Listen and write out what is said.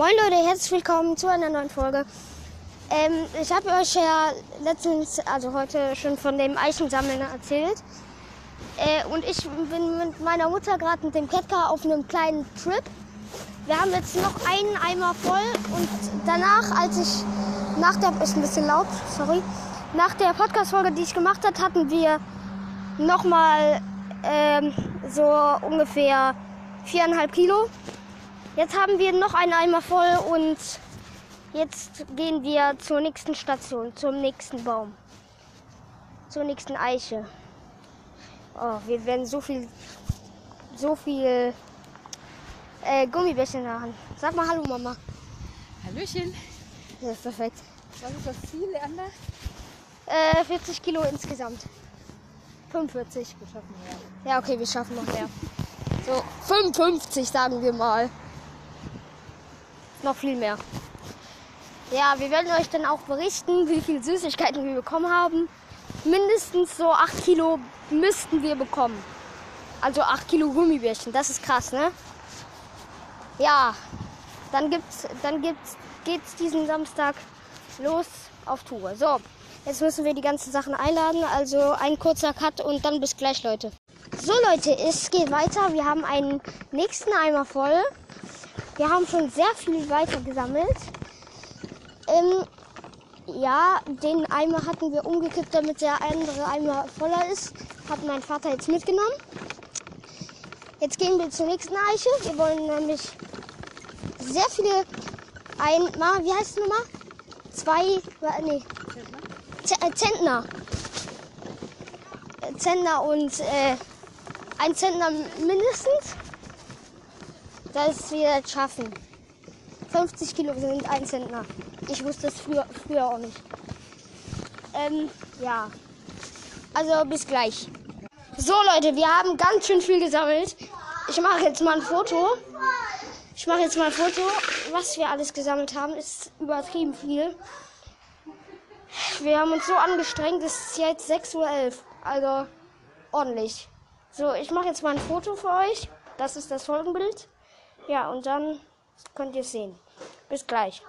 Moin Leute, herzlich willkommen zu einer neuen Folge. Ähm, ich habe euch ja letztens, also heute schon von dem Eichensammeln erzählt. Äh, und ich bin mit meiner Mutter gerade mit dem Kettcar auf einem kleinen Trip. Wir haben jetzt noch einen Eimer voll und danach, als ich nach der, ist ein bisschen laut, sorry, nach der Podcast-Folge, die ich gemacht habe, hatten wir nochmal ähm, so ungefähr viereinhalb Kilo. Jetzt haben wir noch einen Eimer voll und jetzt gehen wir zur nächsten Station, zum nächsten Baum, zur nächsten Eiche. Oh, wir werden so viel, so viel äh, Gummibärchen haben. Sag mal Hallo Mama. Hallöchen. Das ist perfekt. Was ist das Ziel, Leander? Äh, 40 Kilo insgesamt. 45. Wir schaffen ja. Ja, okay, wir schaffen noch mehr. So, 55 sagen wir mal. Noch viel mehr. Ja, wir werden euch dann auch berichten, wie viel Süßigkeiten wir bekommen haben. Mindestens so 8 Kilo müssten wir bekommen. Also 8 Kilo Gummibärchen, das ist krass, ne? Ja, dann gibt's, dann gibt's, geht's diesen Samstag los auf Tour. So, jetzt müssen wir die ganzen Sachen einladen. Also ein kurzer Cut und dann bis gleich, Leute. So, Leute, es geht weiter. Wir haben einen nächsten Eimer voll. Wir haben schon sehr viel weiter gesammelt. Ähm, ja, den Eimer hatten wir umgekippt, damit der andere Eimer voller ist. Hat mein Vater jetzt mitgenommen. Jetzt gehen wir zur nächsten Eiche. Wir wollen nämlich sehr viele ein, Ma, wie heißt es nochmal? Zwei, nee, äh, Zentner. Zentner und äh, ein Zentner mindestens. Das wir jetzt schaffen. 50 Kilo sind ein Zentner. Ich wusste es früher, früher auch nicht. Ähm, ja. Also bis gleich. So Leute, wir haben ganz schön viel gesammelt. Ich mache jetzt mal ein Foto. Ich mache jetzt mal ein Foto. Was wir alles gesammelt haben, ist übertrieben viel. Wir haben uns so angestrengt, es ist jetzt 6.11 Uhr. Also ordentlich. So, ich mache jetzt mal ein Foto für euch. Das ist das Folgenbild. Ja, und dann könnt ihr sehen. Bis gleich.